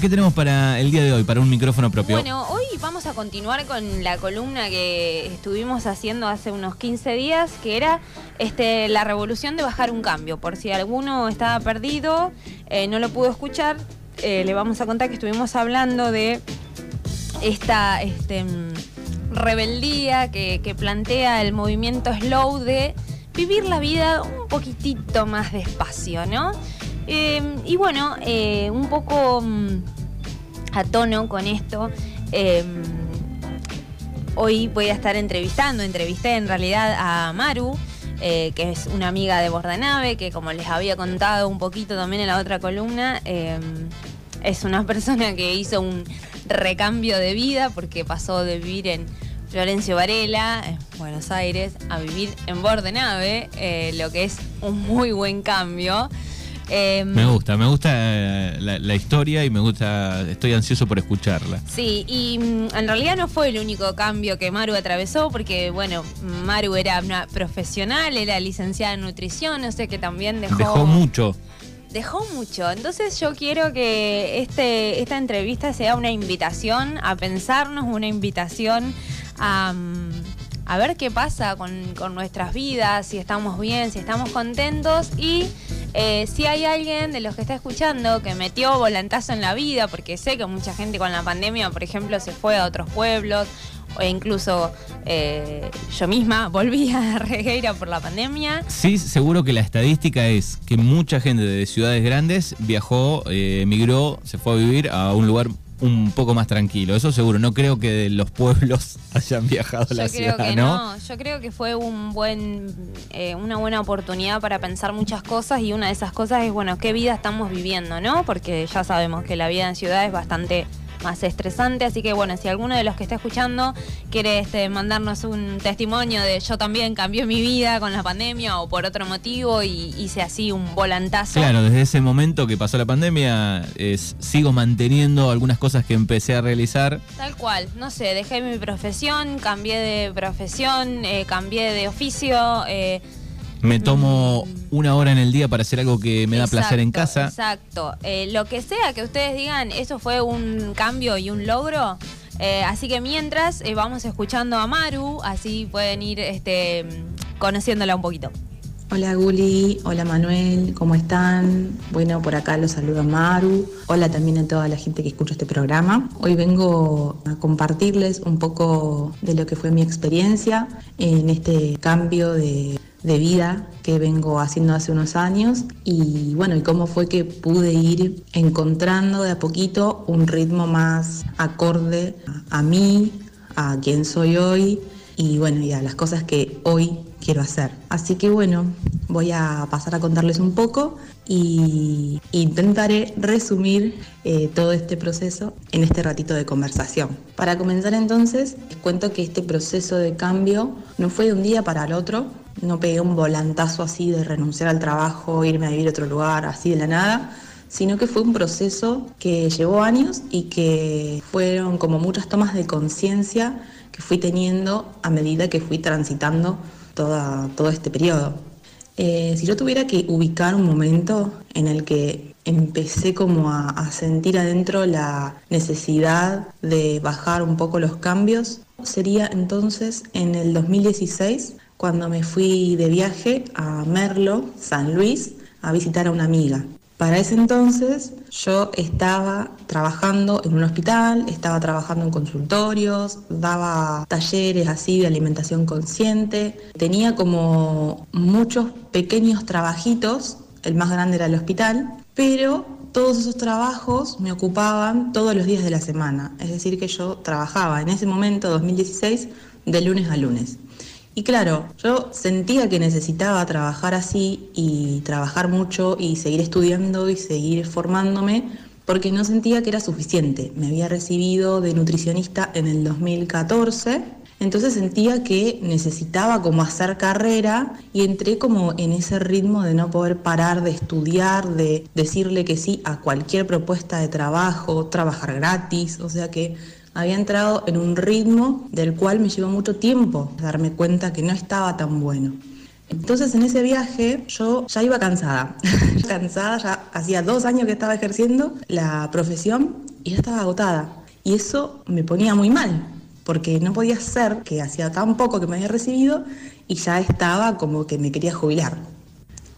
¿qué tenemos para el día de hoy, para un micrófono propio? Bueno, hoy vamos a continuar con la columna que estuvimos haciendo hace unos 15 días, que era este, la revolución de bajar un cambio. Por si alguno estaba perdido, eh, no lo pudo escuchar, eh, le vamos a contar que estuvimos hablando de esta este, mm, rebeldía que plantea el movimiento slow de vivir la vida un poquitito más despacio, ¿no? Eh, y bueno, eh, un poco mm, a tono con esto, eh, hoy voy a estar entrevistando, entrevisté en realidad a Maru, que es una amiga de Bordanave, que como les había contado un poquito también en la otra columna, es una persona que hizo un recambio de vida porque pasó de vivir en Florencio Varela, en Buenos Aires, a vivir en Bordenave, lo que es un muy buen cambio. Em, me gusta, me gusta eh, la, historia y me gusta, estoy ansioso por escucharla. Sí, y mm, en realidad no fue el único cambio que Maru atravesó, porque bueno, Maru era una profesional, era licenciada en nutrición, no sé que también dejó... Dejó mucho. Dejó mucho. Entonces yo quiero que este, esta entrevista sea una invitación a pensarnos, una invitación a... Mm, a ver qué pasa con, con nuestras vidas, si estamos bien, si estamos contentos y eh, si hay alguien de los que está escuchando que metió volantazo en la vida, porque sé que mucha gente con la pandemia, por ejemplo, se fue a otros pueblos, o incluso eh, yo misma volví a Regueira por la pandemia. Sí, seguro que la estadística es que mucha gente de ciudades grandes viajó, eh, emigró, se fue a vivir a un lugar un poco más tranquilo. Eso seguro. No creo que de los pueblos hayan viajado a la ciudad, ¿no? Yo creo que fue un buen, eh, una buena oportunidad para pensar muchas cosas y una de esas cosas es, bueno, qué vida estamos viviendo, ¿no? Porque ya sabemos que la vida en ciudad es bastante más estresante. Así que bueno, si alguno de los que está escuchando quiere este, mandarnos un testimonio de yo también cambié mi vida con la pandemia o por otro motivo y hice así un volantazo. Claro, desde ese momento que pasó la pandemia, es, sigo manteniendo algunas cosas que empecé a realizar. Tal cual, no sé, dejé mi profesión, cambié de profesión, eh, cambié de oficio. Eh, me tomo una hora en el día para hacer algo que me da placer en casa. Exacto. Eh, lo que sea que ustedes digan, eso fue un cambio y un logro. Eh, así que mientras eh, vamos escuchando a Maru, así pueden ir este, conociéndola un poquito. Hola Guli, hola Manuel, ¿cómo están? Bueno, por acá los saludo a Maru. Hola también a toda la gente que escucha este programa. Hoy vengo a compartirles un poco de lo que fue mi experiencia en este cambio de de vida que vengo haciendo hace unos años y bueno, y cómo fue que pude ir encontrando de a poquito un ritmo más acorde a, mí, a quien soy hoy y bueno, y a las cosas que hoy quiero hacer. Así que bueno, voy a pasar a contarles un poco y intentaré resumir eh, todo este proceso en este ratito de conversación. Para comenzar entonces, les cuento que este proceso de cambio no fue de un día para el otro, no pegué un volantazo así de renunciar al trabajo, irme a vivir a otro lugar, así de la nada, sino que fue un proceso que llevó años y que fueron como muchas tomas de conciencia que fui teniendo a medida que fui transitando todo este periodo. Eh, si yo tuviera que ubicar un momento en el que empecé como a, a, sentir adentro la necesidad de bajar un poco los cambios, sería entonces en el 2016, cuando me fui de viaje a Merlo, San Luis, a visitar a una amiga. Para ese entonces yo estaba trabajando en un hospital, estaba trabajando en consultorios, daba talleres así de alimentación consciente, tenía como muchos pequeños trabajitos, el más grande era el hospital, pero todos esos trabajos me ocupaban todos los días de la semana, es decir que yo trabajaba en ese momento, 2016, de lunes a lunes. Y claro, yo sentía que necesitaba trabajar así y trabajar mucho y seguir estudiando y seguir formándome porque no sentía que era suficiente. Me había recibido de nutricionista en el 2014, entonces sentía que necesitaba como hacer carrera y entré como en ese ritmo de no poder parar de estudiar, de decirle que sí a cualquier propuesta de trabajo, trabajar gratis, o sea que había entrado en un ritmo del cual me llevó mucho tiempo darme cuenta que no estaba tan bueno. Entonces en ese viaje yo ya iba cansada, cansada, ya hacía dos años que estaba ejerciendo la profesión y ya estaba agotada. Y eso me ponía muy mal, porque no podía ser que hacía tan poco que me había recibido y ya estaba como que me quería jubilar.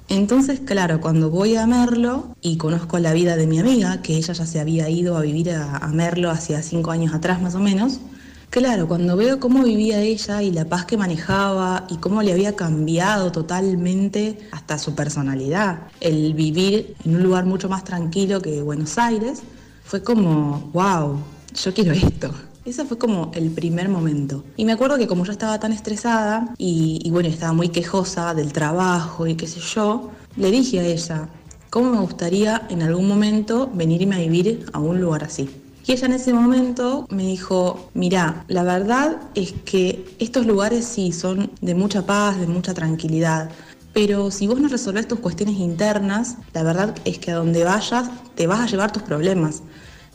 Entonces, claro, cuando voy a Merlo y conozco la vida de mi amiga, que ella ya se había ido a vivir a, Merlo hacía cinco años atrás más o menos, Claro, cuando veo cómo vivía ella y la paz que manejaba y cómo le había cambiado totalmente hasta su personalidad, el vivir en un lugar mucho más tranquilo que Buenos Aires, fue como, wow, yo quiero esto. Ese fue como el primer momento. Y me acuerdo que como yo estaba tan estresada y, y bueno, estaba muy quejosa del trabajo y qué sé yo, le dije a ella, ¿cómo me gustaría en algún momento venirme a vivir a un lugar así? Y ella en ese momento me dijo, mira, la verdad es que estos lugares sí son de mucha paz, de mucha tranquilidad, pero si vos no resolvés tus cuestiones internas, la verdad es que a donde vayas te vas a llevar tus problemas.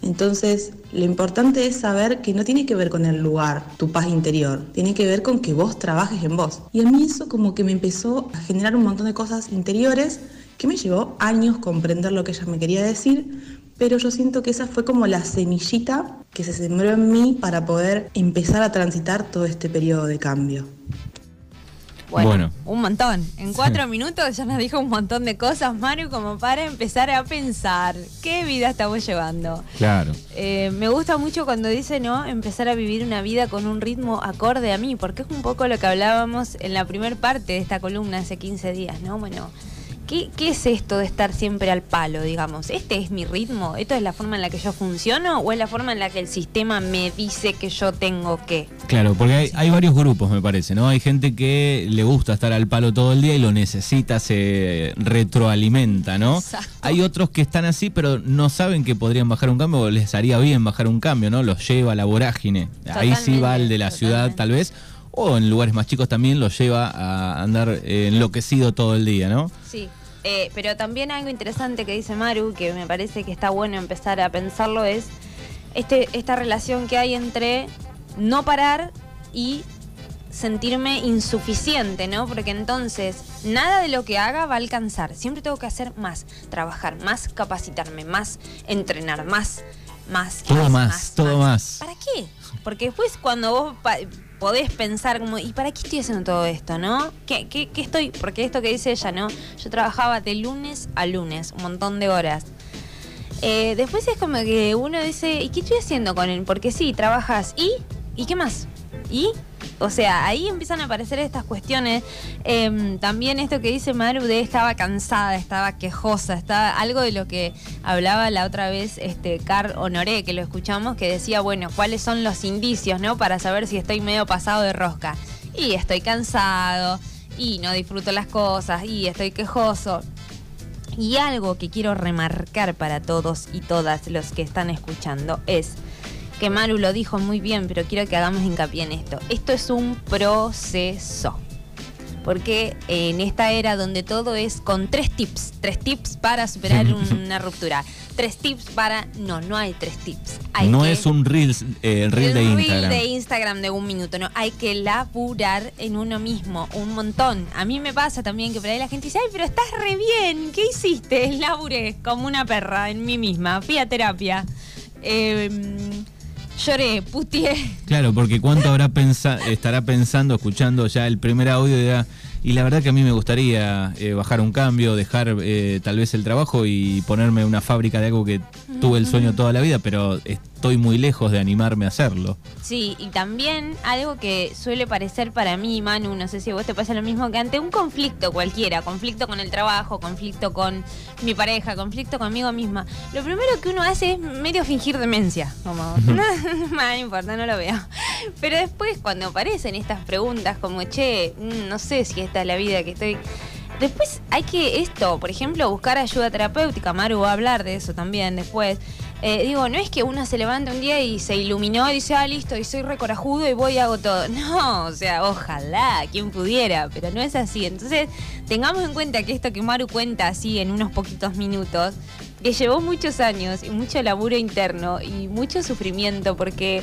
Entonces, lo importante es saber que no tiene que ver con el lugar, tu paz interior, tiene que ver con que vos trabajes en vos. Y a mí eso como que me empezó a generar un montón de cosas interiores que me llevó años comprender lo que ella me quería decir, pero yo siento que esa fue como la semillita que se sembró en mí para poder empezar a transitar todo este periodo de cambio. Bueno, Bueno. un montón. En cuatro minutos ya nos dijo un montón de cosas, Mario, como para empezar a pensar qué vida estamos llevando. Claro. Eh, me gusta mucho cuando dice, ¿no? Empezar a vivir una vida con un ritmo acorde a mí, porque es un poco lo que hablábamos en la primer parte de esta columna hace 15 días, ¿no? Bueno, ¿qué, qué es esto de estar siempre al palo, digamos? ¿Este es mi ritmo? ¿Esto es la forma en la que yo funciono? ¿O es la forma en la que el sistema me dice que yo tengo que? Claro, porque hay, hay varios grupos, me parece, ¿no? Hay gente que le gusta estar al palo todo el día y lo necesita, se retroalimenta, ¿no? Exacto. Hay otros que están así, pero no saben que podrían bajar un cambio o les haría bien bajar un cambio, ¿no? Los lleva a la vorágine. Ahí sí va el de la ciudad, tal vez. O en lugares más chicos también los lleva a andar eh, enloquecido todo el día, ¿no? Sí, eh, pero también algo interesante que dice Maru, que me parece que está bueno empezar a pensarlo, es este, esta relación que hay entre no parar y sentirme insuficiente, ¿no? Porque entonces nada de lo que haga va a alcanzar. Siempre tengo que hacer más, trabajar más, capacitarme más, entrenar más, más. Todo más, todo más. ¿Para qué? Porque después cuando vos pa- podés pensar como, ¿y para qué estoy haciendo todo esto, no? ¿Qué, qué, qué estoy? Porque esto que dice ella, ¿no? Yo trabajaba de lunes a lunes, un montón de horas. Eh, después es como que uno dice, ¿y qué estoy haciendo con él? Porque sí, trabajas. ¿Y? ¿Y qué más? ¿Y? O sea, ahí empiezan a aparecer estas cuestiones. Em, también esto que dice Maru de estaba cansada, estaba quejosa, estaba algo de lo que hablaba la otra vez este Car Honoré, que lo escuchamos, que decía, bueno, ¿cuáles son los indicios, no? Para saber si estoy medio pasado de rosca. Y estoy cansado, y no disfruto las cosas, y estoy quejoso. Y algo que quiero remarcar para todos y todas los que están escuchando es que Maru lo dijo muy bien, pero quiero que hagamos hincapié en esto. Esto es un proceso. Porque en esta era donde todo es con tres tips, tres tips para superar una ruptura, tres tips para... No, no hay tres tips. Hay no que- es un reels, eh, el reel el de reel Instagram. de Instagram de un minuto, no, hay que laburar en uno mismo, un montón. A mí me pasa también que por ahí la gente dice, ay, pero estás re bien, ¿qué hiciste? Laburé como una perra en mí misma, fui a terapia, Eh, lloré, puteé. Claro, porque cuánto habrá pensa estará pensando, escuchando ya el primer audio y dirá, y la verdad que a mí me gustaría eh, bajar un cambio, dejar eh, tal vez el trabajo y ponerme una fábrica de algo que tuve el sueño toda la vida, pero estoy muy lejos de animarme a hacerlo. Sí, y también algo que suele parecer para mí, Manu, no sé si a vos te pasa lo mismo, que ante un conflicto cualquiera, conflicto con el trabajo, conflicto con mi pareja, conflicto conmigo misma, lo primero que uno hace es medio fingir demencia, como, no, no importa, no lo veo. Pero después cuando aparecen estas preguntas como, che, mm, no sé si esta es la vida que estoy... Después hay que esto, por ejemplo, buscar ayuda terapéutica. Maru va a hablar de eso también después. Eh, digo, no es que uno se levanta un día y se iluminó y dice, ah, listo, y soy recorajudo y voy y hago todo. No, o sea, ojalá, quien pudiera, pero no es así. Entonces, tengamos en cuenta que esto que Maru cuenta así en unos poquitos minutos, que llevó muchos años y mucho laburo interno y mucho sufrimiento, porque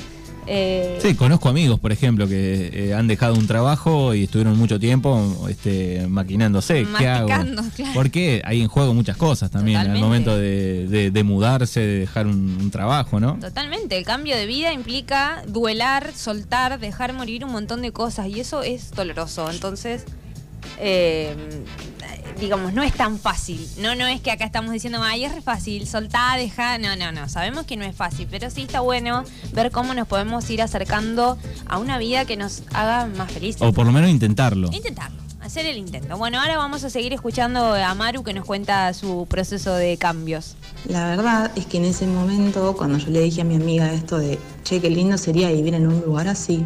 Eh, Sí, conozco amigos, por ejemplo, que eh, han dejado un trabajo y estuvieron mucho tiempo este, maquinándose. ¿Qué hago? Claro. Porque hay en juego muchas cosas también al momento de, de- de mudarse, de dejar un, un trabajo, ¿no? Totalmente, el cambio de vida implica duelar, soltar, dejar morir un montón de cosas y eso es doloroso. Entonces, eh, digamos, no es tan fácil. No, no es que acá estamos diciendo, ay, es re fácil, soltá, deja. No, no, no, sabemos que no es fácil, pero sí está bueno ver cómo nos podemos ir acercando a una vida que nos haga más felices. O por lo menos intentarlo. Intentarlo, hacer el intento. Bueno, ahora vamos a seguir escuchando a Maru que nos cuenta su proceso de cambios. La verdad es que en ese momento, cuando yo le dije a mi amiga esto de, che, qué lindo sería vivir en un lugar así,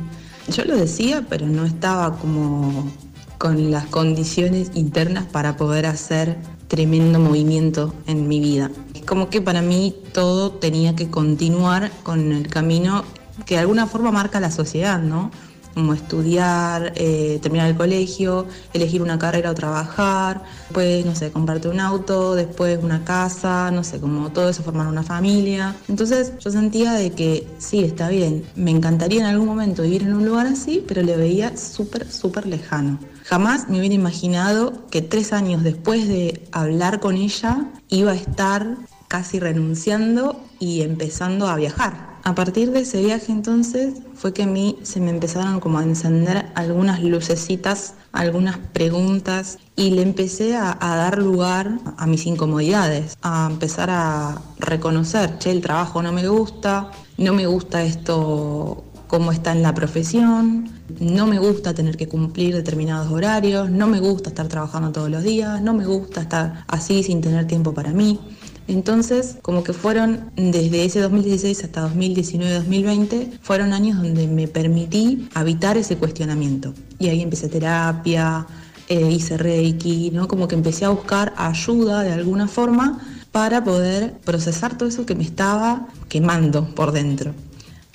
yo lo decía, pero no estaba como con las condiciones internas para poder hacer tremendo movimiento en mi vida. Es como que para mí todo tenía que continuar con el camino que de alguna forma marca la sociedad, ¿no? como estudiar, eh, terminar el colegio, elegir una carrera o trabajar, después, no sé, comprarte un auto, después una casa, no sé, como todo eso, formar una familia. Entonces yo sentía de que sí, está bien, me encantaría en algún momento vivir en un lugar así, pero le veía súper, súper lejano. Jamás me hubiera imaginado que tres años después de hablar con ella iba a estar casi renunciando y empezando a viajar. A partir de ese viaje entonces fue que a mí se me empezaron como a encender algunas lucecitas, algunas preguntas y le empecé a, dar lugar a mis incomodidades, a empezar a reconocer, che, el trabajo no me gusta, no me gusta esto cómo está en la profesión, no me gusta tener que cumplir determinados horarios, no me gusta estar trabajando todos los días, no me gusta estar así sin tener tiempo para mí. Entonces, como que fueron desde ese 2016 hasta 2019-2020, fueron años donde me permití habitar ese cuestionamiento. Y ahí empecé terapia, eh, hice reiki, ¿no? Como que empecé a buscar ayuda de alguna forma para poder procesar todo eso que me estaba quemando por dentro.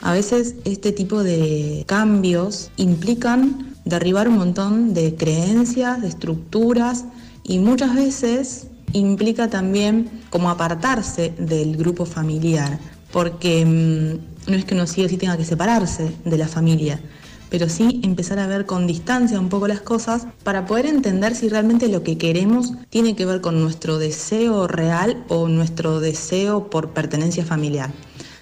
A veces este tipo de cambios implican derribar un montón de creencias, de estructuras y muchas veces implica también como apartarse del grupo familiar, porque mmm, no es que uno sí o sí tenga que separarse de la familia, pero sí empezar a ver con distancia un poco las cosas para poder entender si realmente lo que queremos tiene que ver con nuestro deseo real o nuestro deseo por pertenencia familiar.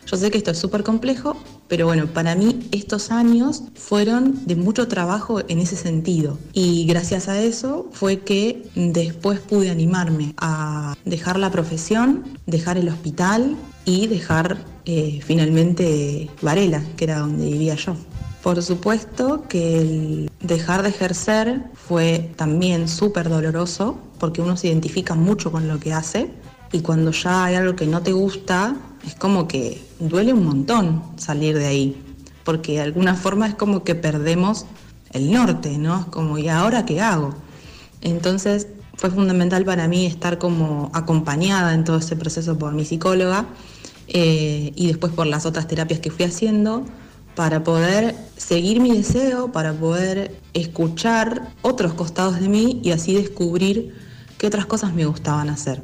Yo sé que esto es súper complejo, pero bueno, para mí estos años fueron de mucho trabajo en ese sentido. Y gracias a eso fue que después pude animarme a dejar la profesión, dejar el hospital y dejar eh, finalmente Varela, que era donde vivía yo. Por supuesto que el dejar de ejercer fue también súper doloroso porque uno se identifica mucho con lo que hace y cuando ya hay algo que no te gusta, es como que duele un montón salir de ahí, porque de alguna forma es como que perdemos el norte, ¿no? Es como, ¿y ahora qué hago? Entonces fue fundamental para mí estar como acompañada en todo ese proceso por mi psicóloga eh, y después por las otras terapias que fui haciendo para poder seguir mi deseo, para poder escuchar otros costados de mí y así descubrir qué otras cosas me gustaban hacer.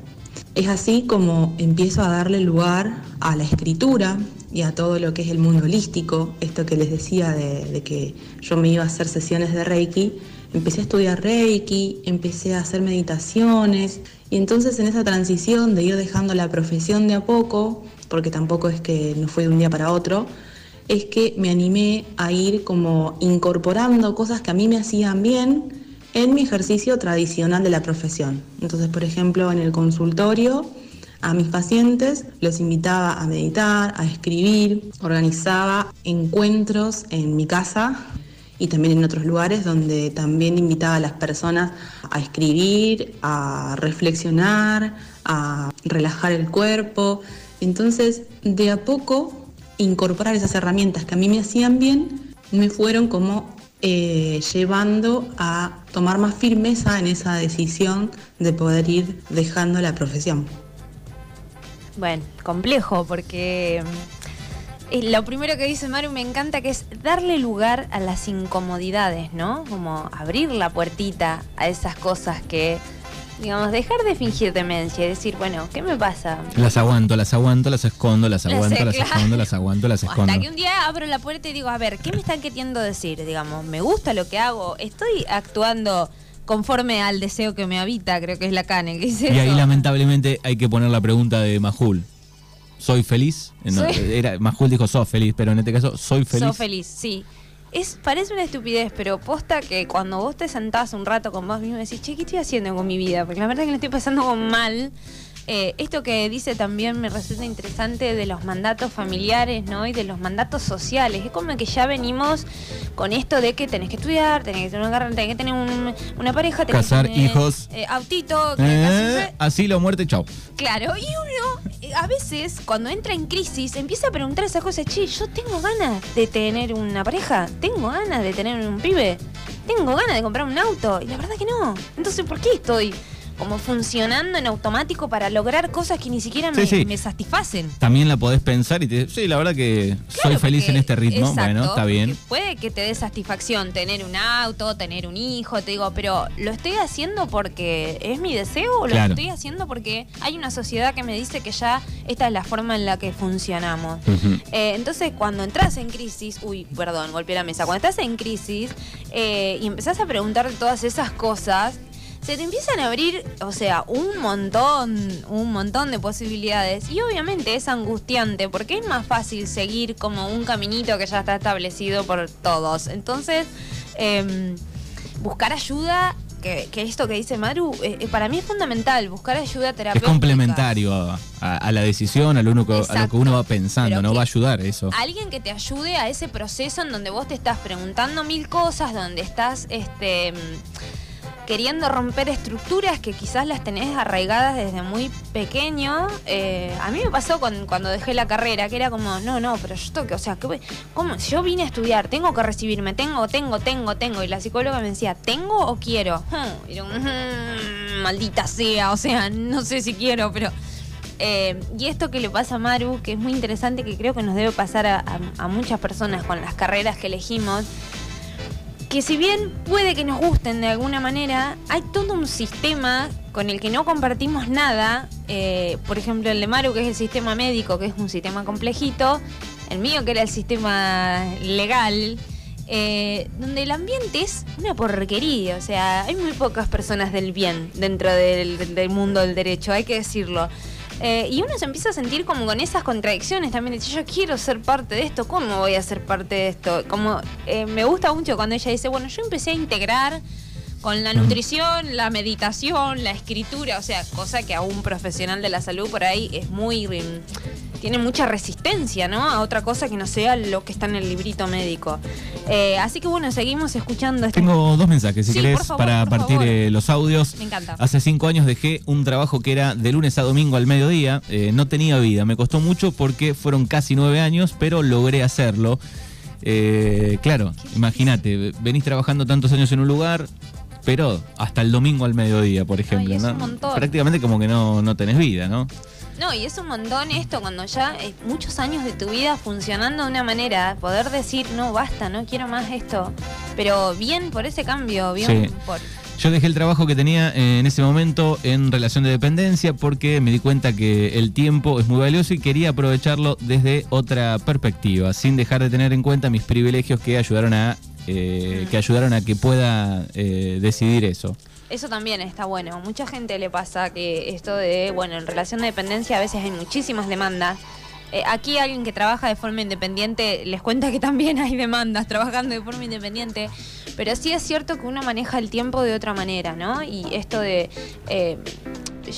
Es así como empiezo a darle lugar a la escritura y a todo lo que es el mundo holístico, esto que les decía de, que yo me iba a hacer sesiones de Reiki, empecé a estudiar Reiki, empecé a hacer meditaciones. Y entonces en esa transición de ir dejando la profesión de a poco, porque tampoco es que no fue de un día para otro, es que me animé a ir como incorporando cosas que a mí me hacían bien en mi ejercicio tradicional de la profesión. Entonces, por ejemplo, en el consultorio, a mis pacientes los invitaba a meditar, a escribir, organizaba encuentros en mi casa y también en otros lugares donde también invitaba a las personas a escribir, a reflexionar, a relajar el cuerpo. Entonces, de a poco, incorporar esas herramientas que a mí me hacían bien, me fueron como eh, llevando a tomar más firmeza en esa decisión de poder ir dejando la profesión. Bueno, complejo porque eh, lo primero que dice Maru me encanta que es darle lugar a las incomodidades, ¿no? Como abrir la puertita a esas cosas que Digamos, dejar de fingir demencia y decir, bueno, ¿qué me pasa? Las aguanto, las aguanto, las escondo, las aguanto, las, claro. escondo, las aguanto, las escondo. Hasta que un día abro la puerta y digo, a ver, ¿qué me están queriendo decir? Digamos, ¿me gusta lo que hago? ¿Estoy actuando conforme al deseo que me habita? Creo que es la cane que dice Y ahí eso. lamentablemente hay que poner la pregunta de Majul. ¿Soy feliz? Eh, no, Soy- era, Majul dijo sos feliz, pero en este caso, ¿soy feliz? Sos feliz, sí. Es, parece una estupidez, pero posta que cuando vos te sentás un rato con vos mismo decís, che, ¿qué estoy haciendo con mi vida? Porque la verdad es que la estoy pasando mal. Eh, esto que dice también me resulta interesante de los mandatos familiares, ¿no? Y de los mandatos sociales. Es como que ya venimos con esto de que tenés que estudiar, tenés que tener una tenés que tener un- una pareja, tenés Casar, que tener, hijos. eh, autito, Eh, asilo, muerte, chau. Claro, y uno eh, a veces cuando entra en crisis empieza a preguntar esas cosas, che, yo tengo ganas de tener una pareja, tengo ganas de tener un pibe, tengo ganas de comprar un auto, y la verdad que no. Entonces, ¿por qué estoy como funcionando en automático para lograr cosas que ni siquiera me, Sí, sí. me satisfacen? También la podés pensar y te sí, la verdad que soy feliz en este ritmo. exacto, bueno, está bien. Puede que te dé satisfacción tener un auto, tener un hijo, te digo, pero ¿lo estoy haciendo porque es mi deseo o lo Claro. estoy haciendo porque hay una sociedad que me dice que ya esta es la forma en la que funcionamos? Eh, entonces, cuando entras en crisis, uy, perdón, golpeé la mesa, cuando estás en crisis eh, y empezás a preguntarte todas esas cosas, se te empiezan a abrir, o sea, un montón, un montón de posibilidades. Y obviamente es angustiante porque es más fácil seguir como un caminito que ya está establecido por todos. Entonces, em, buscar ayuda, que, que esto que dice Maru, eh, eh, para mí es fundamental, buscar ayuda Es terapéutica. complementario a, a- a la decisión, a lo, que- a lo que uno va pensando, Pero no va a ayudar eso. alguien que te ayude a ese proceso en donde vos te estás preguntando mil cosas, donde estás este, queriendo romper estructuras que quizás las tenés arraigadas desde muy pequeño. Eh, a mí me pasó cuando dejé la carrera, que era como, no, no, pero yo tengo que, o sea, ¿qué voy- ¿cómo? Yo vine a estudiar, tengo que recibirme, tengo, tengo, tengo, tengo. Y la psicóloga me decía, ¿tengo o quiero? Y yo, "Mm, maldita sea, o sea, no sé si quiero, pero... Eh, y esto que le pasa a Maru, que es muy interesante, que creo que nos debe pasar a muchas personas con las carreras que elegimos, que si bien puede que nos gusten de alguna manera, hay todo un sistema con el que no compartimos nada. eh, por ejemplo, el de Maru, que es el sistema médico, que es un sistema complejito. El mío, que era el sistema legal. eh, donde el ambiente es una porquería, o sea, hay muy pocas personas del bien dentro del, del mundo del derecho, hay que decirlo. Eh, y uno se empieza a sentir como con esas contradicciones también. Dice, yo quiero ser parte de esto, ¿cómo voy a ser parte de esto? Como eh, me gusta mucho cuando ella dice, bueno, yo empecé a integrar con la nutrición, la meditación, la escritura, o sea, cosa que a un profesional de la salud por ahí es muy... tiene mucha resistencia, ¿no? A otra cosa que no sea lo que está en el librito médico. Eh, así que bueno, seguimos escuchando este... Tengo dos mensajes, si Sí, querés, favor, para partir eh, los audios. Me encanta. Hace cinco años dejé un trabajo que era de lunes a domingo al mediodía. eh, no tenía vida. Me costó mucho porque fueron casi nueve años, pero logré hacerlo. Eh, claro, imagínate, venís trabajando tantos años en un lugar, pero hasta el domingo al mediodía, por ejemplo. es ¿no? un montón. Prácticamente como que no, no tenés vida, ¿no? No, y es un montón esto cuando ya eh, muchos años de tu vida funcionando de una manera, poder decir, no, basta, no quiero más esto. Pero bien por ese cambio, bien Sí. por... Yo dejé el trabajo que tenía eh, en ese momento en relación de dependencia porque me di cuenta que el tiempo es muy valioso y quería aprovecharlo desde otra perspectiva, sin dejar de tener en cuenta mis privilegios que ayudaron a eh, que ayudaron a que pueda eh, decidir eso. Eso también está bueno. Mucha gente le pasa que esto de, bueno, en relación de dependencia a veces hay muchísimas demandas. Eh, aquí alguien que trabaja de forma independiente les cuenta que también hay demandas trabajando de forma independiente, pero sí es cierto que uno maneja el tiempo de otra manera, ¿no? Y esto de... eh,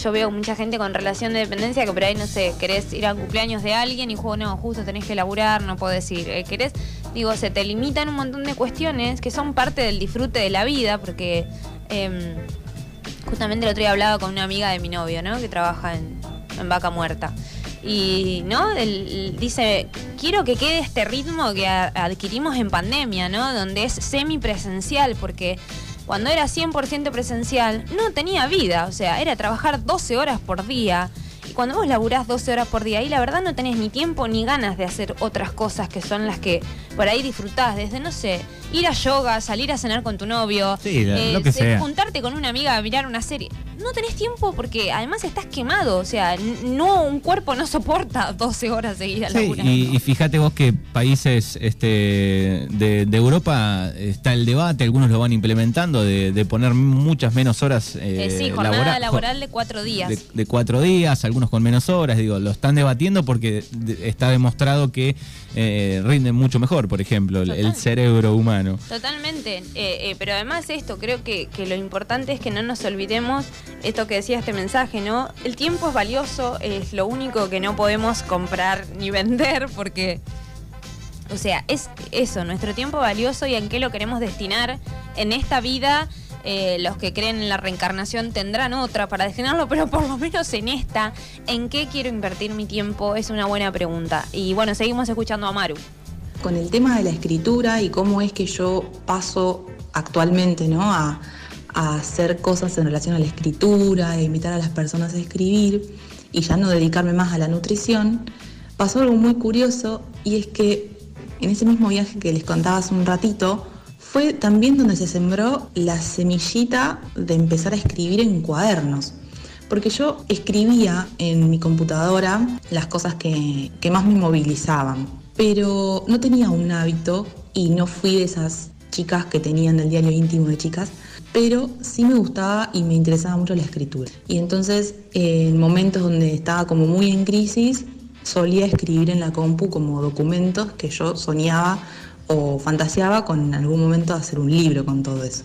yo veo mucha gente con relación de dependencia que por ahí, no sé, querés ir a cumpleaños de alguien y juego, no, justo tenés que laburar, no podés ir. Eh, querés, digo, se te limitan un montón de cuestiones que son parte del disfrute de la vida, porque em, justamente el otro día hablaba con una amiga de mi novio, ¿no? Que trabaja en, Vaca Muerta. Y, ¿no? Él- dice, quiero que quede este ritmo que adquirimos en pandemia, ¿no? Donde es semipresencial, porque cuando era 100% presencial no tenía vida, o sea, era trabajar 12 horas por día. Y cuando vos laburás 12 horas por día, ahí la verdad no tenés ni tiempo ni ganas de hacer otras cosas que son las que por ahí disfrutás, desde, no sé, ir a yoga, salir a cenar con tu novio, Sí, la- lo que se- sea. juntarte con una amiga a mirar una serie. No tenés tiempo porque además estás quemado, o sea, no un cuerpo no soporta 12 horas seguidas sí, y, y, fíjate vos que países este, de, Europa está el debate, algunos lo van implementando, de, poner muchas menos horas. Eh, eh sí, jornada laboral de cuatro días. De, cuatro días, algunos con menos horas, digo, lo están debatiendo porque está demostrado que eh, rinden mucho mejor, por ejemplo, el cerebro humano. Totalmente, eh, eh, pero además esto, creo que, que lo importante es que no nos olvidemos esto que decía este mensaje, ¿no? El tiempo es valioso, es lo único que no podemos comprar ni vender porque, o sea, es eso, nuestro tiempo valioso y en qué lo queremos destinar en esta vida. Eh, los que creen en la reencarnación tendrán otra para destinarlo, pero por lo menos en esta, ¿en qué quiero invertir mi tiempo? Es una buena pregunta. Y bueno, seguimos escuchando a Maru. Con el tema de la escritura y cómo es que yo paso actualmente ¿no? a, a hacer cosas en relación a la escritura, a invitar a las personas a escribir y ya no dedicarme más a la nutrición, pasó algo muy curioso y es que en ese mismo viaje que les contaba hace un ratito, fue también donde se sembró la semillita de empezar a escribir en cuadernos. Porque yo escribía en mi computadora las cosas que, que más me movilizaban, pero no tenía un hábito y no fui de esas chicas que tenían el diario íntimo de chicas, pero sí me gustaba y me interesaba mucho la escritura. Y entonces, en momentos donde estaba como muy en crisis, solía escribir en la compu como documentos que yo soñaba o fantaseaba con en algún momento hacer un libro con todo eso.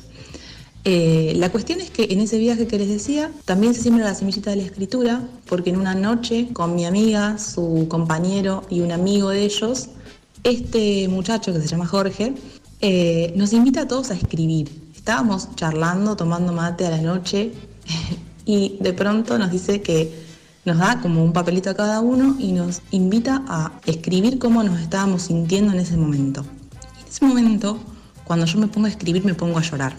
Eh, la cuestión es que en ese viaje que les decía, también se siembra la semillita de la escritura, porque en una noche con mi amiga, su compañero y un amigo de ellos, este muchacho que se llama Jorge, eh, nos invita a todos a escribir. Estábamos charlando, tomando mate a la noche y de pronto nos dice que nos da como un papelito a cada uno y nos invita a escribir cómo nos estábamos sintiendo en ese momento. En ese momento, cuando yo me pongo a escribir, me pongo a llorar.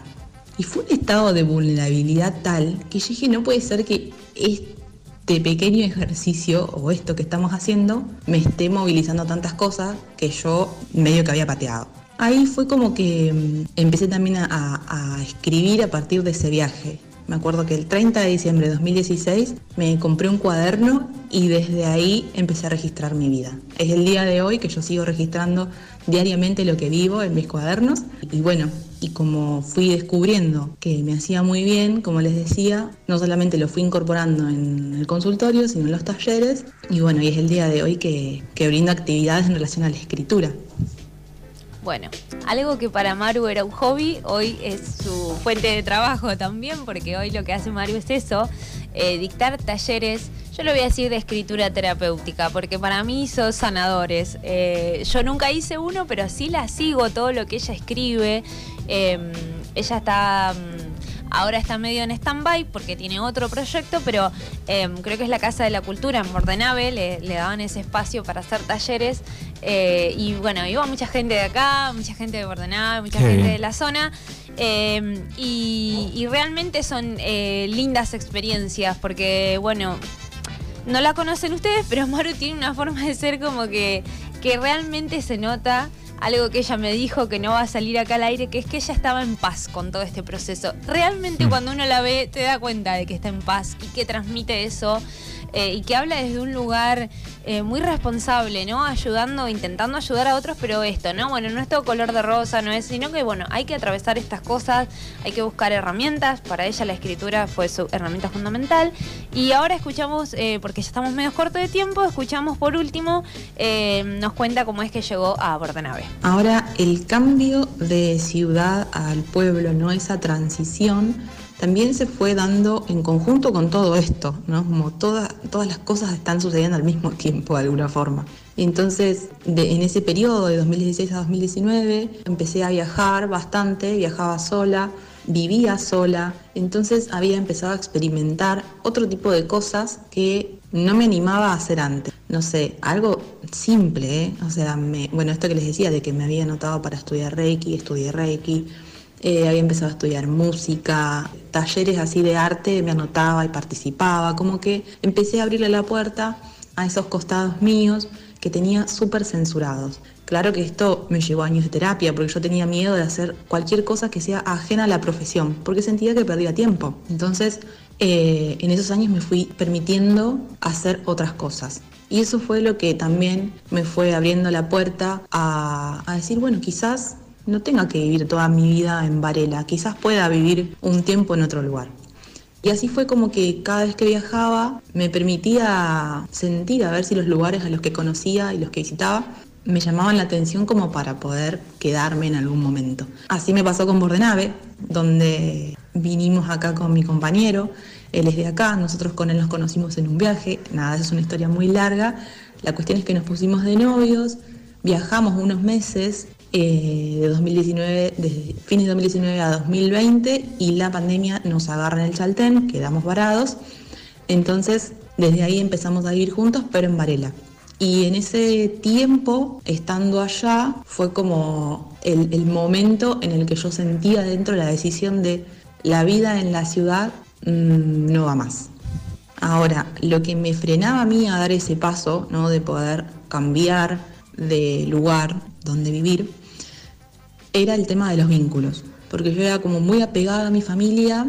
Y fue un estado de vulnerabilidad tal que yo dije, no puede ser que este pequeño ejercicio o esto que estamos haciendo me esté movilizando tantas cosas que yo medio que había pateado. Ahí fue como que mm, empecé también a, escribir a partir de ese viaje. Me acuerdo que el 30 de diciembre de 2016 me compré un cuaderno y desde ahí empecé a registrar mi vida. Es el día de hoy que yo sigo registrando diariamente lo que vivo en mis cuadernos y bueno, y como fui descubriendo que me hacía muy bien, como les decía, no solamente lo fui incorporando en el consultorio, sino en los talleres y bueno, y es el día de hoy que, que brindo actividades en relación a la escritura. Bueno, algo que para Maru era un hobby, hoy es su fuente de trabajo también, porque hoy lo que hace Maru es eso, eh, dictar talleres, yo lo voy a decir de escritura terapéutica, porque para mí son sanadores. Eh, yo nunca hice uno, pero sí la sigo, todo lo que ella escribe. Em, ella está... Ahora está medio en stand-by porque tiene otro proyecto, pero em, creo que es la Casa de la Cultura en Bordenave, le, le daban ese espacio para hacer talleres eh, y bueno, iba mucha gente de acá, mucha gente de Bordenave, mucha gente de la zona. Eh, y, realmente son eh, lindas experiencias porque, bueno, no la conocen ustedes, pero Maru tiene una forma de ser como que, que realmente se nota algo que ella me dijo que no va a salir acá al aire, que es que ella estaba en paz con todo este proceso. Realmente mm. cuando uno la ve te da cuenta de que está en paz y que transmite eso eh, y que habla desde un lugar eh, muy responsable, ¿no? Ayudando, intentando ayudar a otros, pero esto, ¿no? Bueno, no es todo color de rosa, no es, sino que, bueno, hay que atravesar estas cosas, hay que buscar herramientas. Para ella la escritura fue su herramienta fundamental. Y ahora escuchamos, eh, porque ya estamos medio cortos de tiempo, escuchamos por último, nos cuenta cómo es que llegó a Bordenave. Ahora, el cambio de ciudad al pueblo, ¿no? Esa transición también se fue dando en conjunto con todo esto, ¿no? Como todas las cosas están sucediendo al mismo tiempo de alguna forma. Entonces, en ese periodo de 2016 a 2019, empecé a viajar bastante, viajaba sola, vivía sola, entonces había empezado a experimentar otro tipo de cosas que no me animaba a hacer antes. No sé, algo simple, ¿eh? o sea, bueno, esto que les decía de que me había anotado para estudiar Reiki, estudié Reiki, eh, había empezado a estudiar música, talleres así de arte, me anotaba y participaba, como que empecé a abrirle la puerta a esos costados míos que tenía súper censurados. Claro que esto me llevó años de terapia, porque yo tenía miedo de hacer cualquier cosa que sea ajena a la profesión, porque sentía que perdía tiempo. Entonces eh, en esos años me fui permitiendo hacer otras cosas. Y eso fue lo que también me fue abriendo la puerta a, a decir, bueno, quizás no tenga que vivir toda mi vida en Varela, quizás pueda vivir un tiempo en otro lugar. Y así fue como que cada vez que viajaba me permitía sentir a ver si los lugares a los que conocía y los que visitaba me llamaban la atención como para poder quedarme en algún momento. Así me pasó con Bordenave, donde vinimos acá con mi compañero, él es de acá, nosotros con él nos conocimos en un viaje, nada, es una historia muy larga, la cuestión es que nos pusimos de novios, viajamos unos meses eh, de 2019, desde fines de 2019 a 2020 y la pandemia nos agarra en el Chaltén, quedamos varados, entonces desde ahí empezamos a vivir juntos, pero en Varela. Y en ese tiempo, estando allá, fue como el, momento en el que yo sentía dentro la decisión de la vida en la ciudad mm, no va más. Ahora, lo que me frenaba a mí a dar ese paso, ¿no? de poder cambiar de lugar donde vivir, era el tema de los vínculos, porque yo era como muy apegada a mi familia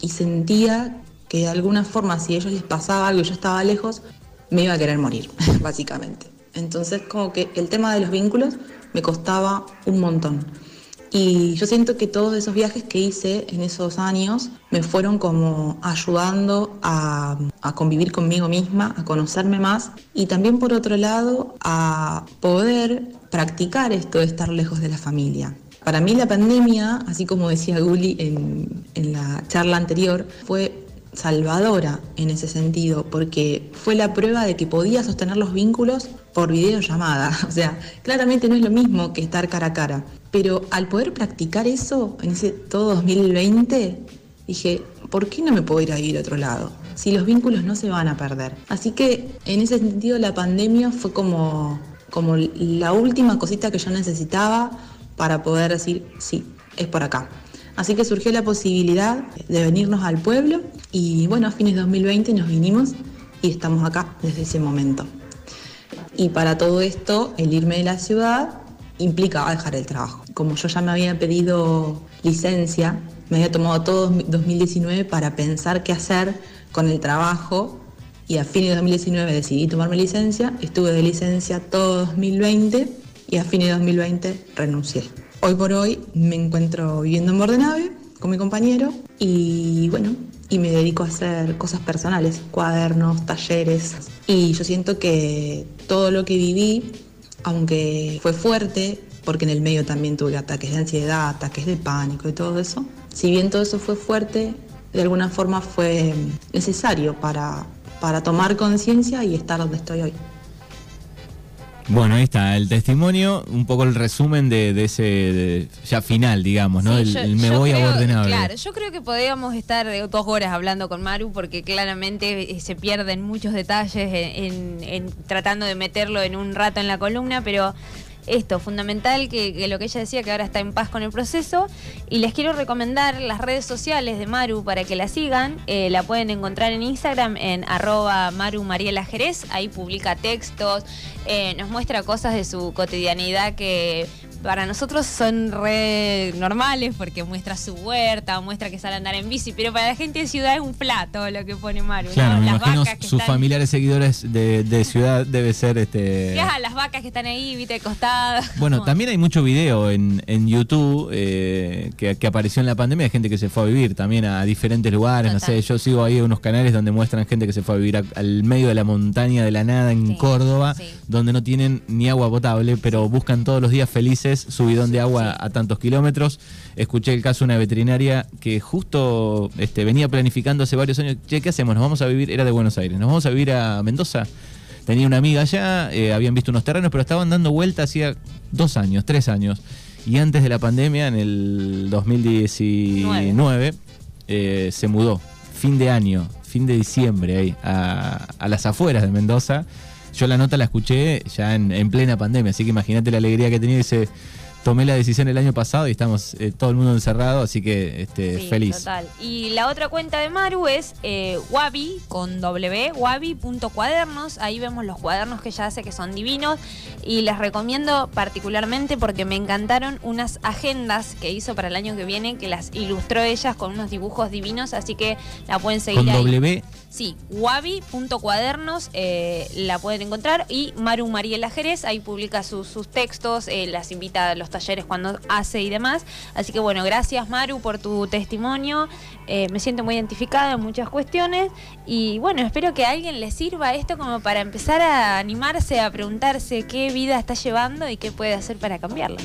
y sentía que de alguna forma si a ellos les pasaba algo y yo estaba lejos, me iba a querer morir, básicamente. Entonces como que el tema de los vínculos me costaba un montón. Y yo siento que todos esos viajes que hice en esos años me fueron como ayudando a, convivir conmigo misma, a conocerme más y también por otro lado a poder practicar esto de estar lejos de la familia. Para mí la pandemia, así como decía Guli en, en la charla anterior, fue salvadora en ese sentido, porque fue la prueba de que podía sostener los vínculos por videollamada. O sea, claramente no es lo mismo que estar cara a cara. Pero al poder practicar eso en ese todo 2020, dije, ¿por qué no me puedo ir a ir a otro lado? Si los vínculos no se van a perder. Así que en ese sentido la pandemia fue como, como la última cosita que yo necesitaba para poder decir, sí, es por acá. Así que surgió la posibilidad de venirnos al pueblo y bueno, a fines de 2020 nos vinimos y estamos acá desde ese momento. Y para todo esto, el irme de la ciudad implicaba dejar el trabajo. Como yo ya me había pedido licencia, me había tomado todo 2019 para pensar qué hacer con el trabajo y a fines de 2019 decidí tomarme licencia, estuve de licencia todo 2020 y a fines de 2020 renuncié. Hoy por hoy me encuentro viviendo en Bordenave con mi compañero y bueno, y me dedico a hacer cosas personales, cuadernos, talleres. Y yo siento que todo lo que viví, aunque fue fuerte, porque en el medio también tuve ataques de ansiedad, ataques de pánico y todo eso, si bien todo eso fue fuerte, de alguna forma fue necesario para, para tomar conciencia y estar donde estoy hoy. Bueno, ahí está el testimonio, un poco el resumen de, ese ya final, digamos, ¿no? el, me voy a ordenar. Claro, yo creo que podríamos estar dos horas hablando con Maru porque claramente eh, se pierden muchos detalles en tratando de meterlo en un rato en la columna, pero esto, fundamental que, lo que ella decía, que ahora está en paz con el proceso. Y les quiero recomendar las redes sociales de Maru para que la sigan. Eh, la pueden encontrar en Instagram en arroba Maru. Ahí publica textos, eh, nos muestra cosas de su cotidianidad que para nosotros son re normales porque muestra su huerta, muestra que sale a andar en bici, pero para la gente de ciudad es un plato lo que pone Maru. Claro, las vacas sus familiares seguidores de, ciudad debe ser este. las vacas que están ahí, viste, costadas. Bueno, también hay mucho video en, YouTube eh, que, apareció en la pandemia de gente que se fue a vivir también a diferentes lugares. No sé, yo sigo ahí unos canales donde muestran gente que se fue a vivir al medio de la montaña de la nada en Córdoba, donde no tienen ni agua potable, pero buscan todos los días felices subidón de agua a tantos kilómetros. Escuché el caso de una veterinaria que justo este, venía planificando hace varios años, che, ¿qué hacemos? Nos vamos a vivir, era de Buenos Aires, nos vamos a vivir a Mendoza. Tenía una amiga allá, eh, habían visto unos terrenos, pero estaban dando vuelta hacía dos años, tres años. Y antes de la pandemia, en el 2019, eh, se mudó, fin de año, fin de diciembre, ahí, a, a las afueras de Mendoza yo la nota la escuché ya en, plena pandemia, así que imagínate la alegría que tenía. Dice, tomé la decisión el año pasado y estamos eh, todo el mundo encerrado, así que este, Sí, feliz. Total. Y la otra cuenta de Maru es eh, wabi con w wabi.cuadernos. Ahí vemos los cuadernos que ella hace que son divinos. Y les recomiendo particularmente porque me encantaron unas agendas que hizo para el año que viene, que las ilustró ellas con unos dibujos divinos. Así que la pueden seguir Con ahí. W, Sí, wabi.cuadernos eh, la pueden encontrar y Maru Mariela Jerez ahí publica sus, sus textos, eh, las invita a talleres cuando hace y demás. Así que bueno, gracias Maru por tu testimonio. Eh, me siento muy identificada en muchas cuestiones y bueno, espero que a alguien le sirva esto como para empezar a animarse a preguntarse qué vida está llevando y qué puede hacer para cambiarla.